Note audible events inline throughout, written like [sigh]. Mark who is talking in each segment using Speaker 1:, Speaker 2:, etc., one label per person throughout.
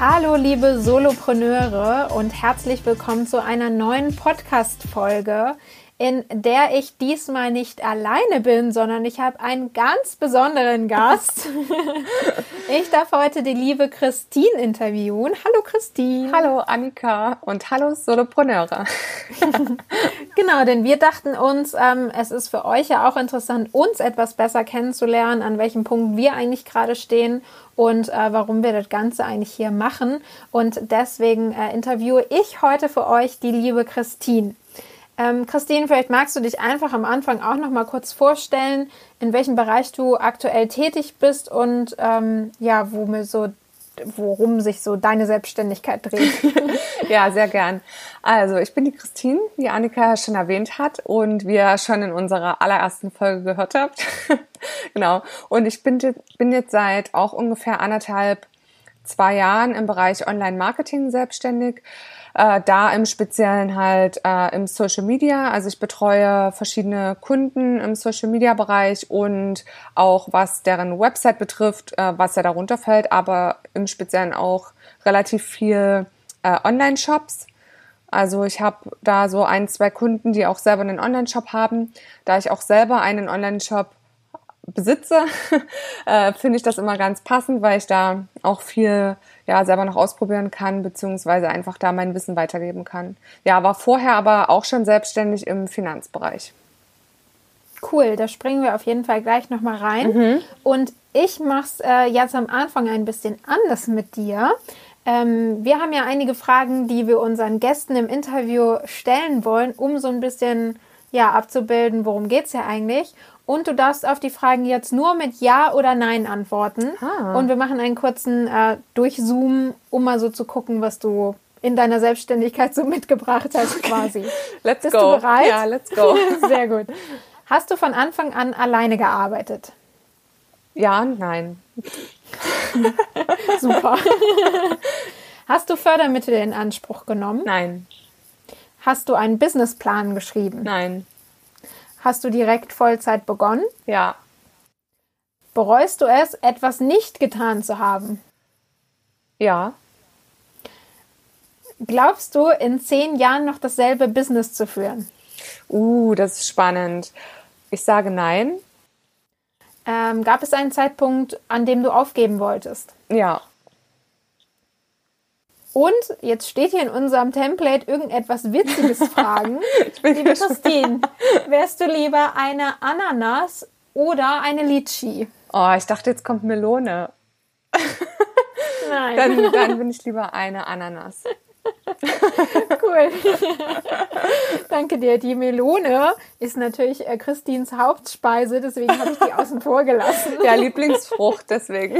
Speaker 1: Hallo liebe Solopreneure und herzlich willkommen zu einer neuen Podcast-Folge in der ich diesmal nicht alleine bin, sondern ich habe einen ganz besonderen Gast. [laughs] ich darf heute die liebe Christine interviewen. Hallo Christine.
Speaker 2: Hallo Annika und hallo Solopreneure. [laughs]
Speaker 1: genau, denn wir dachten uns, ähm, es ist für euch ja auch interessant, uns etwas besser kennenzulernen, an welchem Punkt wir eigentlich gerade stehen und äh, warum wir das Ganze eigentlich hier machen. Und deswegen äh, interviewe ich heute für euch die liebe Christine. Ähm, Christine, vielleicht magst du dich einfach am Anfang auch noch mal kurz vorstellen, in welchem Bereich du aktuell tätig bist und ähm, ja, wo mir so worum sich so deine Selbstständigkeit dreht. [laughs]
Speaker 2: ja, sehr gern. Also, ich bin die Christine, wie Annika schon erwähnt hat und wie ihr schon in unserer allerersten Folge gehört habt. [laughs] genau. Und ich bin, bin jetzt seit auch ungefähr anderthalb, zwei Jahren im Bereich Online-Marketing selbstständig äh, da im Speziellen halt äh, im Social Media. Also ich betreue verschiedene Kunden im Social Media Bereich und auch was deren Website betrifft, äh, was ja darunter fällt, aber im Speziellen auch relativ viel äh, Online-Shops. Also ich habe da so ein, zwei Kunden, die auch selber einen Online-Shop haben. Da ich auch selber einen Online-Shop besitze, [laughs] äh, finde ich das immer ganz passend, weil ich da auch viel ja, selber noch ausprobieren kann, beziehungsweise einfach da mein Wissen weitergeben kann. Ja, war vorher aber auch schon selbstständig im Finanzbereich.
Speaker 1: Cool, da springen wir auf jeden Fall gleich nochmal rein. Mhm. Und ich mache es äh, jetzt am Anfang ein bisschen anders mit dir. Ähm, wir haben ja einige Fragen, die wir unseren Gästen im Interview stellen wollen, um so ein bisschen ja, abzubilden, worum geht es ja eigentlich. Und du darfst auf die Fragen jetzt nur mit Ja oder Nein antworten. Ah. Und wir machen einen kurzen äh, Durchzoom, um mal so zu gucken, was du in deiner Selbstständigkeit so mitgebracht hast quasi. [laughs]
Speaker 2: let's
Speaker 1: Bist
Speaker 2: go.
Speaker 1: du bereit?
Speaker 2: Ja, let's go. [laughs]
Speaker 1: Sehr gut. Hast du von Anfang an alleine gearbeitet?
Speaker 2: Ja und nein. [laughs]
Speaker 1: Super. Hast du Fördermittel in Anspruch genommen?
Speaker 2: Nein.
Speaker 1: Hast du einen Businessplan geschrieben?
Speaker 2: Nein.
Speaker 1: Hast du direkt Vollzeit begonnen?
Speaker 2: Ja.
Speaker 1: Bereust du es, etwas nicht getan zu haben?
Speaker 2: Ja.
Speaker 1: Glaubst du, in zehn Jahren noch dasselbe Business zu führen?
Speaker 2: Uh, das ist spannend. Ich sage nein.
Speaker 1: Ähm, gab es einen Zeitpunkt, an dem du aufgeben wolltest?
Speaker 2: Ja.
Speaker 1: Und jetzt steht hier in unserem Template irgendetwas Witziges [laughs] fragen. Liebe Christine, wärst du lieber eine Ananas oder eine Litchi?
Speaker 2: Oh, ich dachte, jetzt kommt Melone.
Speaker 1: Nein.
Speaker 2: Dann, dann bin ich lieber eine Ananas. [laughs]
Speaker 1: cool. Danke dir. Die Melone ist natürlich äh, Christins Hauptspeise, deswegen habe ich die außen vor gelassen.
Speaker 2: Ja, Lieblingsfrucht, deswegen.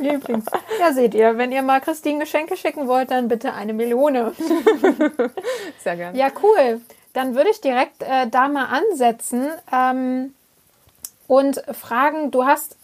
Speaker 1: Lieblings. Ja, seht ihr, wenn ihr mal Christine Geschenke schicken wollt, dann bitte eine Melone. [laughs]
Speaker 2: Sehr gerne.
Speaker 1: Ja, cool. Dann würde ich direkt äh, da mal ansetzen ähm, und fragen, du hast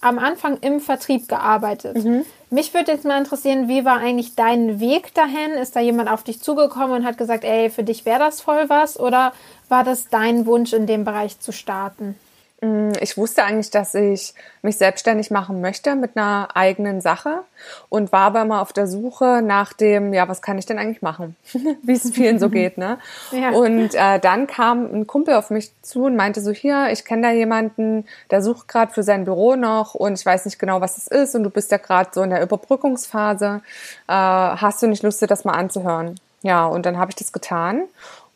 Speaker 1: am Anfang im Vertrieb gearbeitet. Mhm. Mich würde jetzt mal interessieren, wie war eigentlich dein Weg dahin? Ist da jemand auf dich zugekommen und hat gesagt, ey, für dich wäre das voll was? Oder war das dein Wunsch, in dem Bereich zu starten?
Speaker 2: Mm, ich wusste eigentlich, dass ich mich selbstständig machen möchte mit einer eigenen Sache und war aber immer auf der Suche nach dem, ja, was kann ich denn eigentlich machen? [laughs] Wie es vielen so geht, ne? [laughs] Ja. Und äh, dann kam ein Kumpel auf mich zu und meinte so, hier, ich kenne da jemanden, der sucht gerade für sein Büro noch und ich weiß nicht genau, was es ist und du bist ja gerade so in der Überbrückungsphase. Äh, hast du nicht Lust, dir das mal anzuhören? Ja, und dann habe ich das getan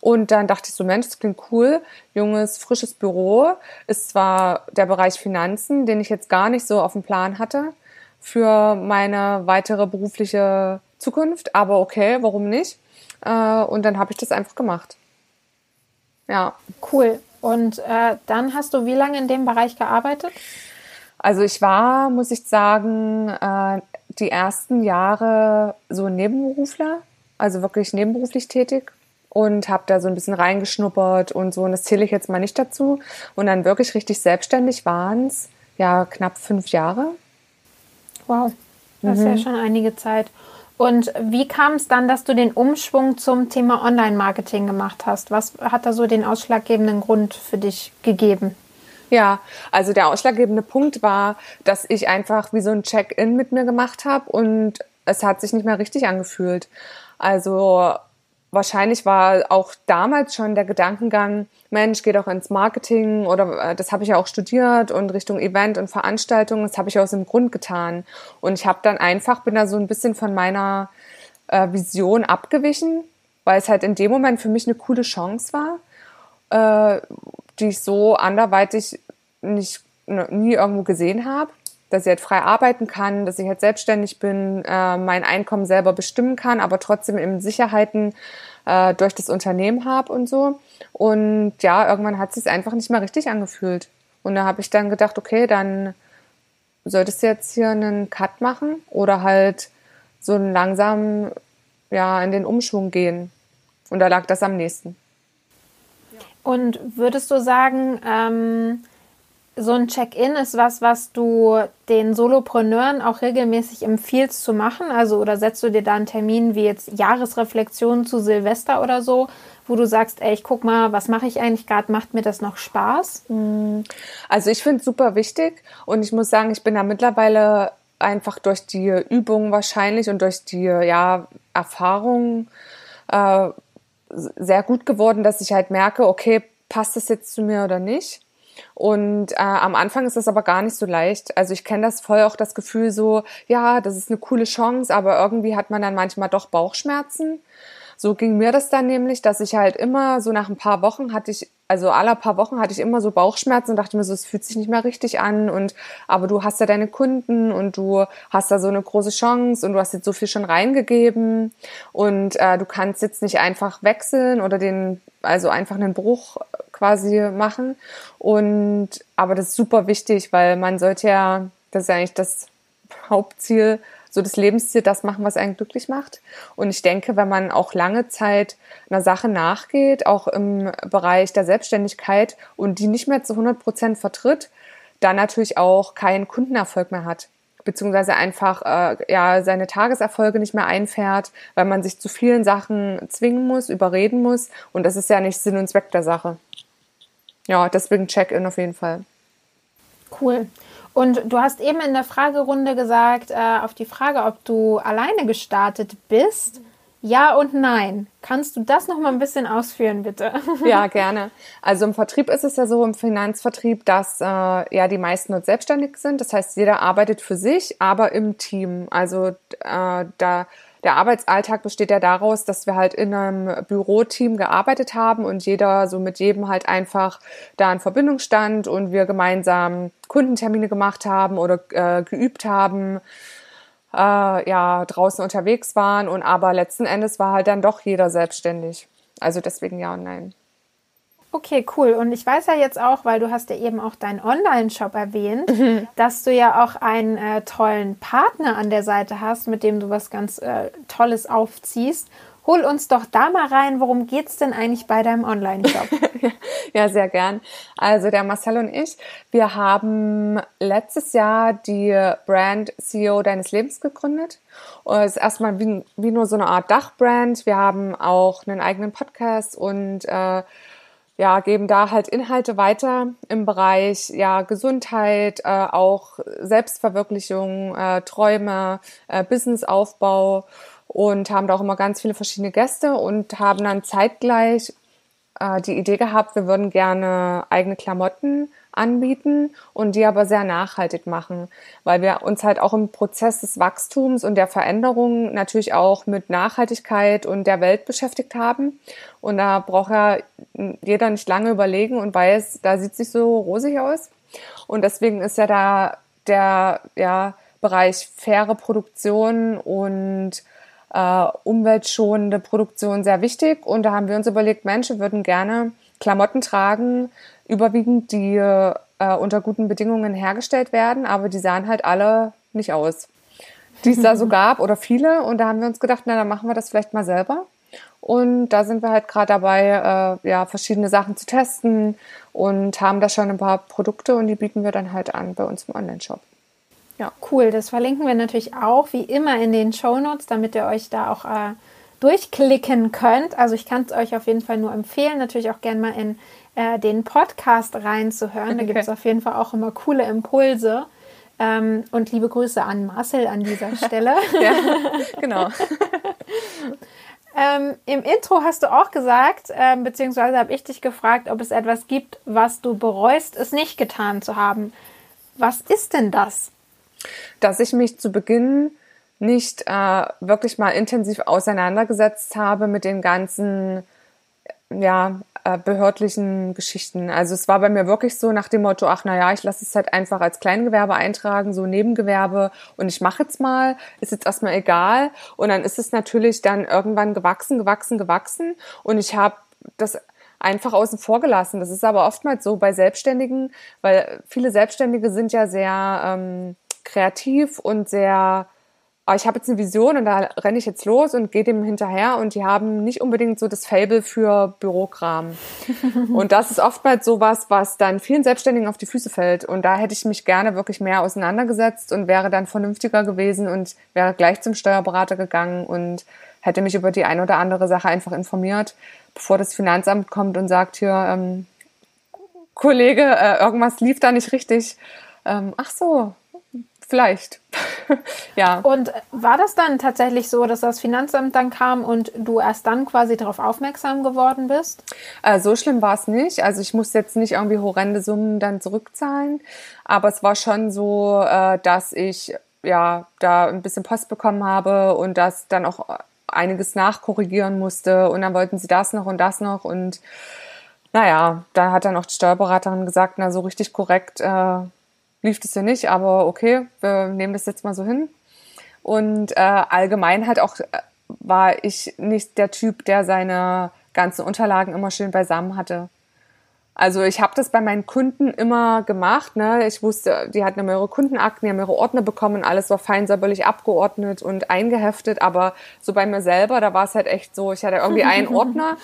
Speaker 2: Und dann dachte ich so, Mensch, das klingt cool. Junges, frisches Büro. Ist zwar der Bereich Finanzen, den ich jetzt gar nicht so auf dem Plan hatte für meine weitere berufliche Zukunft, aber okay, warum nicht? Äh, und dann habe ich das einfach gemacht.
Speaker 1: Ja. Cool. Und äh, dann hast du wie lange in dem Bereich gearbeitet?
Speaker 2: Also ich war, muss ich sagen, äh, die ersten Jahre so Nebenberufler, also wirklich nebenberuflich tätig und habe da so ein bisschen reingeschnuppert und so. Und das zähle ich jetzt mal nicht dazu. Und dann wirklich richtig selbstständig waren es ja knapp fünf Jahre.
Speaker 1: Wow, das mhm. ist ja schon einige Zeit. Und wie kam es dann, dass du den Umschwung zum Thema Online-Marketing gemacht hast? Was hat da so den ausschlaggebenden Grund für dich gegeben?
Speaker 2: Ja, also der ausschlaggebende Punkt war, dass ich einfach wie so ein Check-in mit mir gemacht habe und es hat sich nicht mehr richtig angefühlt. Also wahrscheinlich war auch damals schon der Gedankengang, Mensch, geh doch ins Marketing oder äh, das habe ich ja auch studiert und Richtung Event und Veranstaltung, das habe ich aus dem Grund getan. Und ich habe dann einfach, bin da so ein bisschen von meiner äh, Vision abgewichen, weil es halt in dem Moment für mich eine coole Chance war, äh, die ich so anderweitig nicht nie irgendwo gesehen habe dass ich halt frei arbeiten kann, dass ich halt selbstständig bin, äh, mein Einkommen selber bestimmen kann, aber trotzdem eben Sicherheiten äh, durch das Unternehmen habe und so. Und ja, irgendwann hat es sich einfach nicht mehr richtig angefühlt. Und da habe ich dann gedacht, okay, dann solltest du jetzt hier einen Cut machen oder halt so langsam ja in den Umschwung gehen. Und da lag das am nächsten.
Speaker 1: Und würdest du sagen, ähm, so ein Check-in ist was, was du den Solopreneuren auch regelmäßig empfiehlst zu machen? Also, oder setzt du dir da einen Termin wie jetzt Jahresreflexion zu Silvester oder so, wo du sagst, ey, ich guck mal, was mache ich eigentlich gerade? Macht mir das noch Spaß?
Speaker 2: Hm. Also, ich finde es super wichtig und ich muss sagen, ich bin da mittlerweile einfach durch die Übung wahrscheinlich und durch die ja, Erfahrung äh, sehr gut geworden, dass ich halt merke, okay, passt das jetzt zu mir oder nicht? Und äh, am Anfang ist das aber gar nicht so leicht. Also ich kenne das voll auch das Gefühl so, ja, das ist eine coole Chance, aber irgendwie hat man dann manchmal doch Bauchschmerzen. So ging mir das dann nämlich, dass ich halt immer so nach ein paar Wochen hatte ich, also alle paar Wochen hatte ich immer so Bauchschmerzen und dachte mir so, es fühlt sich nicht mehr richtig an und aber du hast ja deine Kunden und du hast da so eine große Chance und du hast jetzt so viel schon reingegeben und äh, du kannst jetzt nicht einfach wechseln oder den, also einfach einen Bruch quasi machen und aber das ist super wichtig, weil man sollte ja, das ist ja eigentlich das Hauptziel, so das Lebensziel das machen, was einen glücklich macht. Und ich denke, wenn man auch lange Zeit einer Sache nachgeht, auch im Bereich der Selbstständigkeit und die nicht mehr zu 100 Prozent vertritt, dann natürlich auch keinen Kundenerfolg mehr hat beziehungsweise einfach äh, ja seine Tageserfolge nicht mehr einfährt, weil man sich zu vielen Sachen zwingen muss, überreden muss und das ist ja nicht Sinn und Zweck der Sache. Ja, deswegen Check-in auf jeden Fall.
Speaker 1: Cool. Und du hast eben in der Fragerunde gesagt, äh, auf die Frage, ob du alleine gestartet bist. Ja und nein. Kannst du das noch mal ein bisschen ausführen, bitte? [laughs]
Speaker 2: Ja, gerne. Also im Vertrieb ist es ja so, im Finanzvertrieb, dass äh, ja die meisten dort selbstständig sind. Das heißt, jeder arbeitet für sich, aber im Team. Also äh, da der Arbeitsalltag besteht ja daraus, dass wir halt in einem Büroteam gearbeitet haben und jeder so mit jedem halt einfach da in Verbindung stand und wir gemeinsam Kundentermine gemacht haben oder äh, geübt haben, äh, ja, draußen unterwegs waren und aber letzten Endes war halt dann doch jeder selbstständig. Also deswegen ja und nein.
Speaker 1: Okay, cool. Und ich weiß ja jetzt auch, weil du hast ja eben auch deinen Online-Shop erwähnt, mhm. dass du ja auch einen äh, tollen Partner an der Seite hast, mit dem du was ganz äh, Tolles aufziehst. Hol uns doch da mal rein, worum geht es denn eigentlich bei deinem Online-Shop? [laughs]
Speaker 2: ja, sehr gern. Also der Marcel und ich, wir haben letztes Jahr die Brand CEO deines Lebens gegründet. Und es ist erstmal wie, wie nur so eine Art Dachbrand. Wir haben auch einen eigenen Podcast und äh, ja, geben da halt Inhalte weiter im Bereich ja Gesundheit, äh, auch Selbstverwirklichung, äh, Träume, äh, Businessaufbau und haben da auch immer ganz viele verschiedene Gäste und haben dann zeitgleich äh, die Idee gehabt, wir würden gerne eigene Klamotten anbieten und die aber sehr nachhaltig machen, weil wir uns halt auch im Prozess des Wachstums und der Veränderung natürlich auch mit Nachhaltigkeit und der Welt beschäftigt haben. Und da braucht ja jeder nicht lange überlegen und weiß, da sieht es nicht so rosig aus. Und deswegen ist ja da der ja, Bereich faire Produktion und äh, umweltschonende Produktion sehr wichtig. Und da haben wir uns überlegt, Menschen würden gerne Klamotten tragen, überwiegend die äh, unter guten Bedingungen hergestellt werden, aber die sahen halt alle nicht aus. Die es da so [laughs] gab oder viele. Und da haben wir uns gedacht, na, dann machen wir das vielleicht mal selber. Und da sind wir halt gerade dabei, äh, ja, verschiedene Sachen zu testen und haben da schon ein paar Produkte und die bieten wir dann halt an bei uns im Online-Shop.
Speaker 1: Ja. Cool, das verlinken wir natürlich auch wie immer in den Show Notes, damit ihr euch da auch äh, durchklicken könnt. Also ich kann es euch auf jeden Fall nur empfehlen, natürlich auch gerne mal in äh, den Podcast reinzuhören. Okay. Da [laughs] gibt es auf jeden Fall auch immer coole Impulse. Ähm, und liebe Grüße an Marcel an dieser [laughs] Stelle. ja, genau. [laughs] ähm, Im Intro hast du auch gesagt, äh, beziehungsweise habe ich dich gefragt, ob es etwas gibt, was du bereust, es nicht getan zu haben. Was ist denn das?
Speaker 2: Dass ich mich zu Beginn nicht äh, wirklich mal intensiv auseinandergesetzt habe mit den ganzen ja, äh, behördlichen Geschichten. Also es war bei mir wirklich so nach dem Motto, ach naja, ich lasse es halt einfach als Kleingewerbe eintragen, so Nebengewerbe und ich mache jetzt mal, ist jetzt erstmal egal. Und dann ist es natürlich dann irgendwann gewachsen, gewachsen, gewachsen und ich habe das einfach außen vor gelassen. Das ist aber oftmals so bei Selbstständigen, weil viele Selbstständige sind ja sehr ähm, kreativ und sehr ich habe jetzt eine Vision und da renne ich jetzt los und gehe dem hinterher und die haben nicht unbedingt so das Fable für Bürokram. [laughs] und das ist oftmals sowas, was dann vielen Selbstständigen auf die Füße fällt. Und da hätte ich mich gerne wirklich mehr auseinandergesetzt und wäre dann vernünftiger gewesen und wäre gleich zum Steuerberater gegangen und hätte mich über die ein oder andere Sache einfach informiert, bevor das Finanzamt kommt und sagt, hier, ähm, Kollege, äh, irgendwas lief da nicht richtig. Ähm, ach so, Vielleicht. [laughs] ja.
Speaker 1: Und war das dann tatsächlich so, dass das Finanzamt dann kam und du erst dann quasi darauf aufmerksam geworden bist?
Speaker 2: Äh, so schlimm war es nicht. Also ich musste jetzt nicht irgendwie horrende Summen dann zurückzahlen. Aber es war schon so, äh, dass ich ja da ein bisschen Post bekommen habe und das dann auch einiges nachkorrigieren musste. Und dann wollten sie das noch und das noch und naja, da hat dann auch die Steuerberaterin gesagt, na so richtig korrekt äh, lief das ja nicht, aber okay, wir nehmen das jetzt mal so hin. Und äh, allgemein halt auch äh, war ich nicht der Typ, der seine ganzen Unterlagen immer schön beisammen hatte. Also ich habe das bei meinen Kunden immer gemacht. Ne? Ich wusste, die hatten mehrere Kundenakten, die haben ihre Ordner bekommen, alles war fein säuberlich abgeordnet und eingeheftet. Aber so bei mir selber, da war es halt echt so, ich hatte irgendwie [laughs] einen Ordner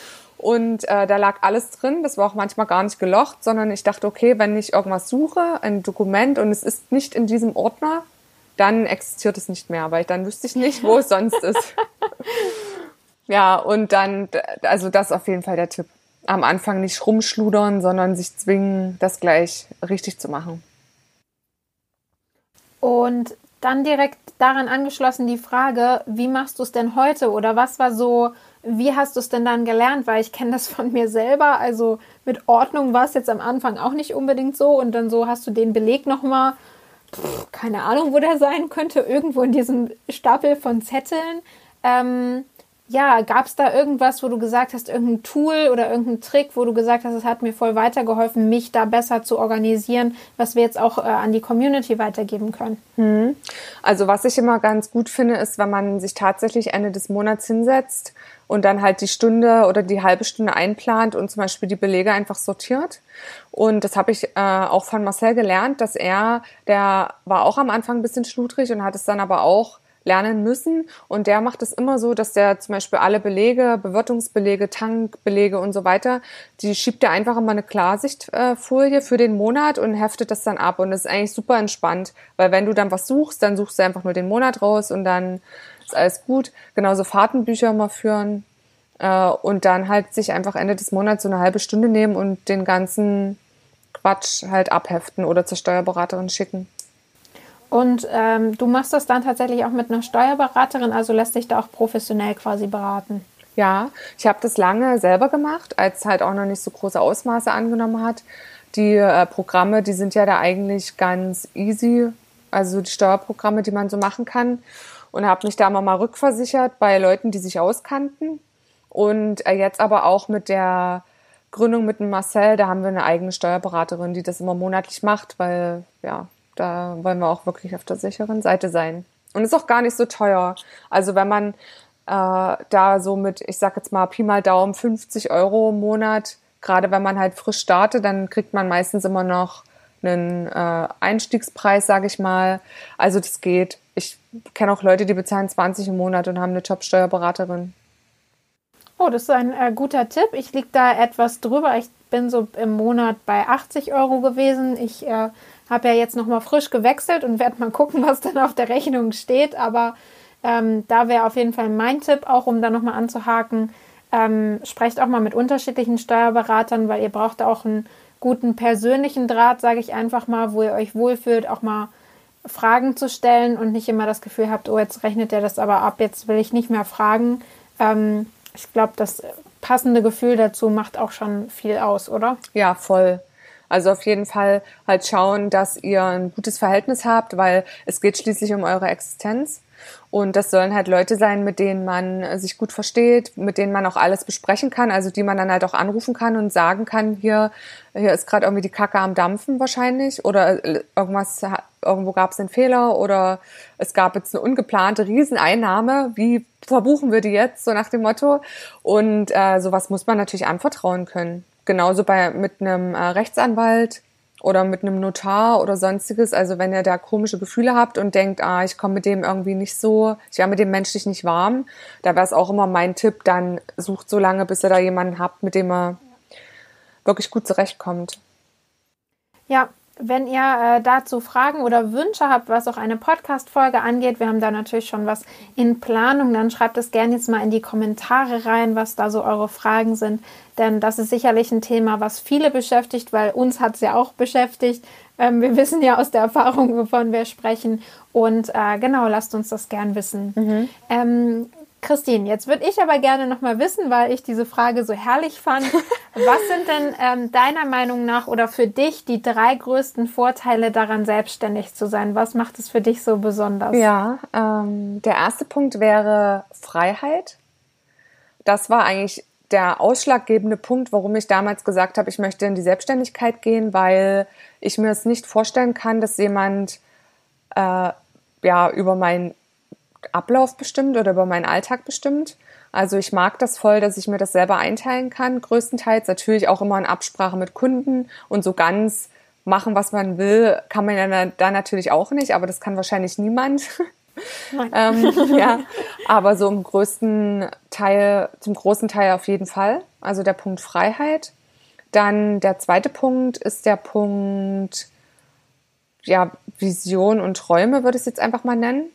Speaker 2: und äh, da lag alles drin. Das war auch manchmal gar nicht gelocht, sondern ich dachte, okay, wenn ich irgendwas suche, ein Dokument und es ist nicht in diesem Ordner, dann existiert es nicht mehr, weil dann wüsste ich nicht, wo es sonst ist. [laughs] Ja, und dann, also das ist auf jeden Fall der Tipp. Am Anfang nicht rumschludern, sondern sich zwingen, das gleich richtig zu machen.
Speaker 1: Und dann direkt daran angeschlossen die Frage, wie machst du es denn heute oder was war so wie hast du es denn dann gelernt? Weil ich kenne das von mir selber. Also mit Ordnung war es jetzt am Anfang auch nicht unbedingt so. Und dann so hast du den Beleg nochmal, keine Ahnung, wo der sein könnte, irgendwo in diesem Stapel von Zetteln. Ähm, ja, gab es da irgendwas, wo du gesagt hast, irgendein Tool oder irgendein Trick, wo du gesagt hast, es hat mir voll weitergeholfen, mich da besser zu organisieren, was wir jetzt auch äh, an die Community weitergeben können?
Speaker 2: Hm. Also was ich immer ganz gut finde, ist, wenn man sich tatsächlich Ende des Monats hinsetzt und dann halt die Stunde oder die halbe Stunde einplant und zum Beispiel die Belege einfach sortiert. Und das habe ich äh, auch von Marcel gelernt, dass er, der war auch am Anfang ein bisschen schludrig und hat es dann aber auch lernen müssen. Und der macht es immer so, dass der zum Beispiel alle Belege, Bewirtungsbelege, Tankbelege und so weiter, die schiebt er einfach immer eine Klarsichtfolie für den Monat und heftet das dann ab. Und das ist eigentlich super entspannt, weil wenn du dann was suchst, dann suchst du einfach nur den Monat raus und dann ist alles gut. Genauso Fahrtenbücher mal führen äh, und dann halt sich einfach Ende des Monats so eine halbe Stunde nehmen und den ganzen Quatsch halt abheften oder zur Steuerberaterin schicken.
Speaker 1: Und ähm, du machst das dann tatsächlich auch mit einer Steuerberaterin, also lässt dich da auch professionell quasi beraten.
Speaker 2: Ja, ich habe das lange selber gemacht, als es halt auch noch nicht so große Ausmaße angenommen hat. die äh, Programme, die sind ja da eigentlich ganz easy, also die Steuerprogramme, die man so machen kann. Und habe mich da mal, mal rückversichert bei Leuten, die sich auskannten. Und äh, jetzt aber auch mit der Gründung mit dem Marcel, da haben wir eine eigene Steuerberaterin, die das immer monatlich macht, weil ja, da wollen wir auch wirklich auf der sicheren Seite sein. Und ist auch gar nicht so teuer. Also wenn man äh, da so mit, ich sag jetzt mal Pi mal Daumen 50 Euro im Monat, gerade wenn man halt frisch startet, dann kriegt man meistens immer noch einen äh, Einstiegspreis, sage ich mal. Also das geht. Ich kenne auch Leute, die bezahlen 20 im Monat und haben eine Top-Steuerberaterin.
Speaker 1: Oh, das ist ein äh, guter Tipp. Ich liege da etwas drüber. Ich bin so im Monat bei 80 Euro gewesen. Ich äh, habe ja jetzt nochmal frisch gewechselt und werde mal gucken, was dann auf der Rechnung steht. Aber ähm, da wäre auf jeden Fall mein Tipp, auch um da nochmal anzuhaken. Ähm, sprecht auch mal mit unterschiedlichen Steuerberatern, weil ihr braucht auch einen guten persönlichen Draht, sage ich einfach mal, wo ihr euch wohlfühlt, auch mal Fragen zu stellen und nicht immer das Gefühl habt, oh, jetzt rechnet er das aber ab, jetzt will ich nicht mehr fragen. Ähm, ich glaube, das passende Gefühl dazu macht auch schon viel aus, oder?
Speaker 2: Ja, voll. Also auf jeden Fall halt schauen, dass ihr ein gutes Verhältnis habt, weil es geht schließlich um eure Existenz. Und das sollen halt Leute sein, mit denen man sich gut versteht, mit denen man auch alles besprechen kann, also die man dann halt auch anrufen kann und sagen kann, hier, hier ist gerade irgendwie die Kacke am Dampfen wahrscheinlich oder irgendwas, irgendwo gab es einen Fehler oder es gab jetzt eine ungeplante Rieseneinnahme, wie verbuchen wir die jetzt, so nach dem Motto. Und äh, sowas muss man natürlich anvertrauen können. Genauso bei mit einem äh, Rechtsanwalt oder mit einem Notar oder sonstiges. Also wenn ihr da komische Gefühle habt und denkt, ah, ich komme mit dem irgendwie nicht so, ich wäre mit dem menschlich nicht warm, da wäre es auch immer mein Tipp, dann sucht so lange, bis ihr da jemanden habt, mit dem er wirklich gut zurechtkommt.
Speaker 1: Ja, wenn ihr äh, dazu Fragen oder Wünsche habt, was auch eine Podcast-Folge angeht, wir haben da natürlich schon was in Planung, dann schreibt es gerne jetzt mal in die Kommentare rein, was da so eure Fragen sind. Denn das ist sicherlich ein Thema, was viele beschäftigt, weil uns hat es ja auch beschäftigt. Ähm, wir [laughs] wissen ja aus der Erfahrung, wovon wir sprechen. Und äh, genau, lasst uns das gern wissen. Mhm. Ähm, Christine, jetzt würde ich aber gerne noch mal wissen, weil ich diese Frage so herrlich fand. [laughs] Was sind denn ähm, deiner Meinung nach oder für dich die drei größten Vorteile daran, selbstständig zu sein? Was macht es für dich so besonders?
Speaker 2: Ja, ähm, der erste Punkt wäre Freiheit. Das war eigentlich der ausschlaggebende Punkt, warum ich damals gesagt habe, ich möchte in die Selbstständigkeit gehen, weil ich mir es nicht vorstellen kann, dass jemand äh, ja über mein Ablauf bestimmt oder über meinen Alltag bestimmt. Also ich mag das voll, dass ich mir das selber einteilen kann, größtenteils. Natürlich auch immer in Absprache mit Kunden und so ganz machen, was man will, kann man ja da natürlich auch nicht, aber das kann wahrscheinlich niemand. [laughs] ähm, ja, aber so im größten Teil, zum großen Teil auf jeden Fall. Also der Punkt Freiheit. Dann der zweite Punkt ist der Punkt, ja, Vision und Träume würde ich es jetzt einfach mal nennen.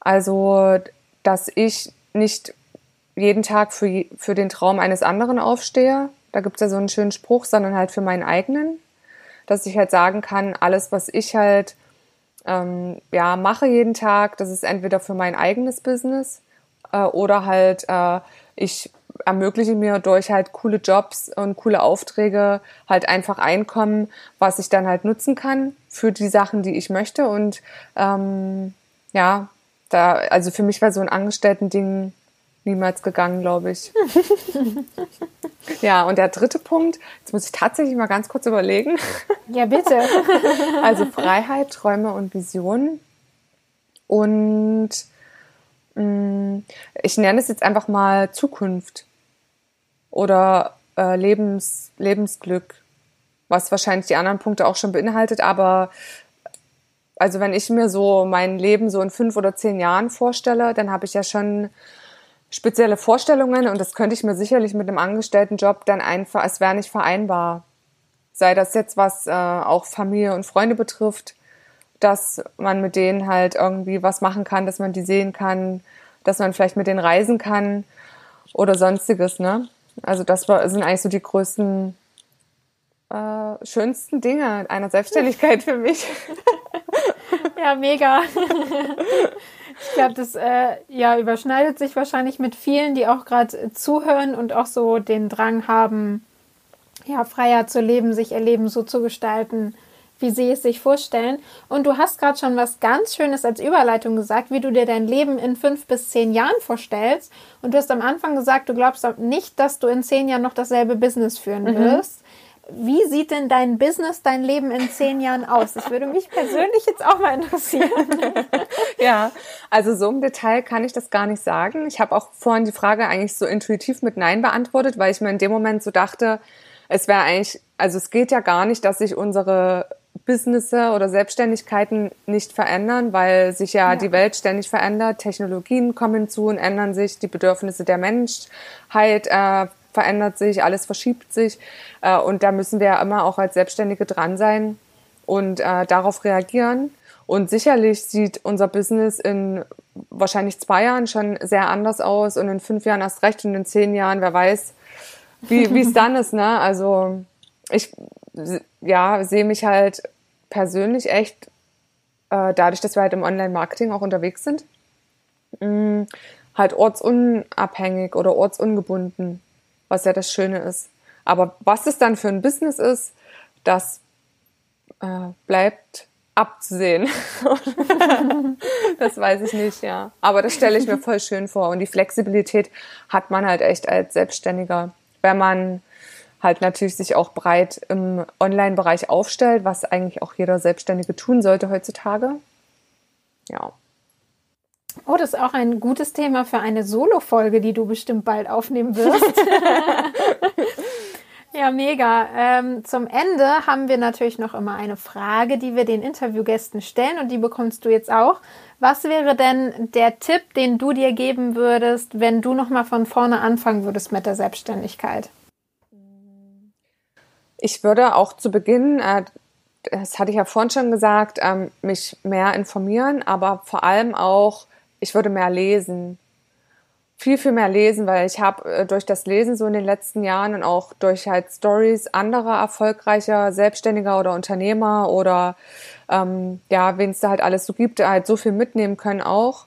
Speaker 2: Also, dass ich nicht jeden Tag für, für den Traum eines anderen aufstehe. Da gibt es ja so einen schönen Spruch, sondern halt für meinen eigenen. Dass ich halt sagen kann, alles, was ich halt ähm, ja, mache jeden Tag, das ist entweder für mein eigenes Business äh, oder halt äh, ich ermögliche mir durch halt coole Jobs und coole Aufträge halt einfach Einkommen, was ich dann halt nutzen kann für die Sachen, die ich möchte. Und ähm, ja, da, also für mich war so ein Angestellten-Ding niemals gegangen, glaube ich. [laughs] ja, und der dritte Punkt, jetzt muss ich tatsächlich mal ganz kurz überlegen. [laughs]
Speaker 1: Ja, bitte. [laughs]
Speaker 2: also Freiheit, Träume und Visionen. Und mh, mm, ich nenne es jetzt einfach mal Zukunft oder äh, Lebens, Lebensglück, was wahrscheinlich die anderen Punkte auch schon beinhaltet, aber also wenn ich mir so mein Leben so in fünf oder zehn Jahren vorstelle, dann habe ich ja schon spezielle Vorstellungen und das könnte ich mir sicherlich mit einem Angestelltenjob dann einfach, es wäre nicht vereinbar. Sei das jetzt was äh, auch Familie und Freunde betrifft, dass man mit denen halt irgendwie was machen kann, dass man die sehen kann, dass man vielleicht mit denen reisen kann oder sonstiges, ne? Also das sind eigentlich so die größten äh, schönsten Dinge einer Selbstständigkeit für mich. [laughs]
Speaker 1: ja, mega. Ich glaube, das äh, ja, überschneidet sich wahrscheinlich mit vielen, die auch gerade zuhören und auch so den Drang haben, ja, freier zu leben, sich ihr Leben so zu gestalten, wie sie es sich vorstellen. Und du hast gerade schon was ganz Schönes als Überleitung gesagt, wie du dir dein Leben in fünf bis zehn Jahren vorstellst. Und du hast am Anfang gesagt, du glaubst nicht, dass du in zehn Jahren noch dasselbe Business führen mhm. Wie sieht denn dein Business, dein Leben in zehn Jahren aus? Das würde mich persönlich jetzt auch mal interessieren. [laughs]
Speaker 2: ja, also so im Detail kann ich das gar nicht sagen. Ich habe auch vorhin die Frage eigentlich so intuitiv mit Nein beantwortet, weil ich mir in dem Moment so dachte, es wäre eigentlich, also es geht ja gar nicht, dass sich unsere Businesse oder Selbstständigkeiten nicht verändern, weil sich ja, ja, die Welt ständig verändert, Technologien kommen zu und ändern sich, die Bedürfnisse der Menschheit äh, verändert sich, alles verschiebt sich äh, und da müssen wir ja immer auch als Selbstständige dran sein und äh, darauf reagieren. Und sicherlich sieht unser Business in wahrscheinlich zwei Jahren schon sehr anders aus und in fünf Jahren erst recht und in zehn Jahren, wer weiß, wie es dann ist. Ne? Also ich ja, sehe mich halt persönlich echt, äh, dadurch, dass wir halt im Online-Marketing auch unterwegs sind, mh, mm, halt ortsunabhängig oder ortsungebunden, was ja das Schöne ist. Aber was es dann für ein Business ist, das äh, bleibt abzusehen. [laughs] das weiß ich nicht, ja. Aber das stelle ich mir voll schön vor. Und die Flexibilität hat man halt echt als Selbstständiger, wenn man halt natürlich sich auch breit im Online-Bereich aufstellt, was eigentlich auch jeder Selbstständige tun sollte heutzutage. Ja.
Speaker 1: Oh, das ist auch ein gutes Thema für eine Solo-Folge, die du bestimmt bald aufnehmen wirst. [laughs] ja, mega. Ähm, zum Ende haben wir natürlich noch immer eine Frage, die wir den Interviewgästen stellen und die bekommst du jetzt auch. Was wäre denn der Tipp, den du dir geben würdest, wenn du nochmal von vorne anfangen würdest mit der Selbstständigkeit?
Speaker 2: Ich würde auch zu Beginn, äh, das hatte ich ja vorhin schon gesagt, ähm, mich mehr informieren, aber vor allem auch, ich würde mehr lesen. Viel, viel mehr lesen, weil ich habe äh, durch das Lesen so in den letzten Jahren und auch durch halt Stories anderer erfolgreicher Selbstständiger oder Unternehmer oder ähm, ja, wen es da halt alles so gibt, halt so viel mitnehmen können auch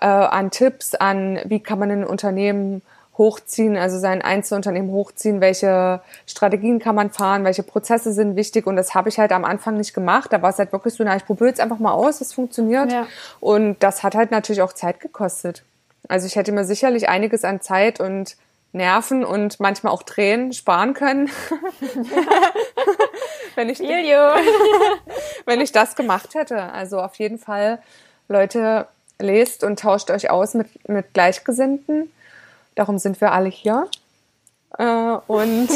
Speaker 2: äh, an Tipps, an wie kann man ein Unternehmen hochziehen, also sein Einzelunternehmen hochziehen, welche Strategien kann man fahren, welche Prozesse sind wichtig und das habe ich halt am Anfang nicht gemacht. Da war es halt wirklich so, na, ich probiere jetzt einfach mal aus, es funktioniert ja. und das hat halt natürlich auch Zeit gekostet. Also ich hätte mir sicherlich einiges an Zeit und Nerven und manchmal auch Tränen sparen können, [laughs] wenn, ich, [laughs] wenn ich das gemacht hätte. Also auf jeden Fall, Leute, lest und tauscht euch aus mit, mit Gleichgesinnten Darum sind wir alle hier. Äh, und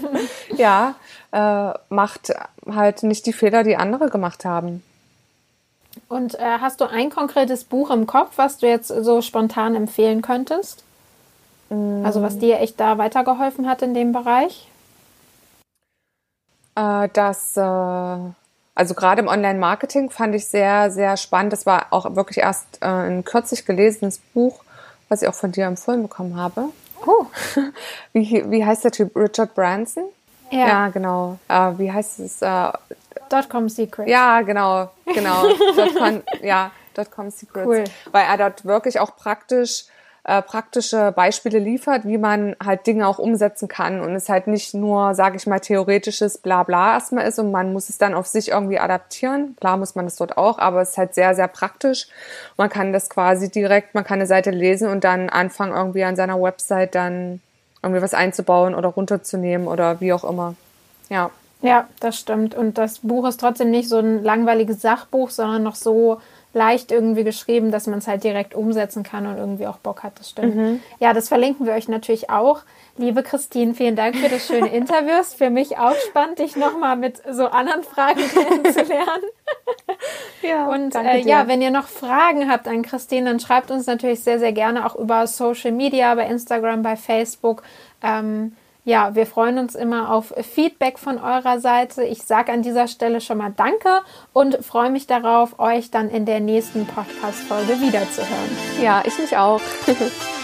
Speaker 2: [laughs] ja, äh, macht halt nicht die Fehler, die andere gemacht haben.
Speaker 1: Und äh, hast du ein konkretes Buch im Kopf, was du jetzt so spontan empfehlen könntest? Mm. Also was dir echt da weitergeholfen hat in dem Bereich?
Speaker 2: Äh, das, äh, also gerade im Online-Marketing fand ich sehr, sehr spannend. Das war auch wirklich erst äh, ein kürzlich gelesenes Buch was ich auch von dir empfohlen bekommen habe. Oh. [laughs] Wie, wie heißt der Typ? Richard Branson? Ja, ja genau. Äh, wie heißt es? Äh,
Speaker 1: Dotcom Secrets.
Speaker 2: Ja, genau, genau. [laughs] Dotcom, ja, Dotcom Secrets. Cool. Weil er dort wirklich auch praktisch äh, praktische Beispiele liefert, wie man halt Dinge auch umsetzen kann und es halt nicht nur, sage ich mal, theoretisches Blabla erstmal ist und man muss es dann auf sich irgendwie adaptieren. Klar muss man das dort auch, aber es ist halt sehr, sehr praktisch. Man kann das quasi direkt, man kann eine Seite lesen und dann anfangen, irgendwie an seiner Website dann irgendwie was einzubauen oder runterzunehmen oder wie auch immer. Ja.
Speaker 1: Ja, das stimmt. Und das Buch ist trotzdem nicht so ein langweiliges Sachbuch, sondern noch so leicht irgendwie geschrieben, dass man es halt direkt umsetzen kann und irgendwie auch Bock hat. Das stimmt. Mhm. Ja, das verlinken wir euch natürlich auch. Liebe Christine, vielen Dank für das schöne [laughs] Interview. Ist für mich auch spannend, dich nochmal mit so anderen Fragen [laughs] kennenzulernen. ja, und äh, ja, wenn ihr noch Fragen habt an Christine, dann schreibt uns natürlich sehr, sehr gerne auch über Social Media, bei Instagram, bei Facebook. Ähm, ja, wir freuen uns immer auf Feedback von eurer Seite. Ich sage an dieser Stelle schon mal Danke und freue mich darauf, euch dann in der nächsten Podcast-Folge wiederzuhören.
Speaker 2: Ja, ich mich auch. [laughs]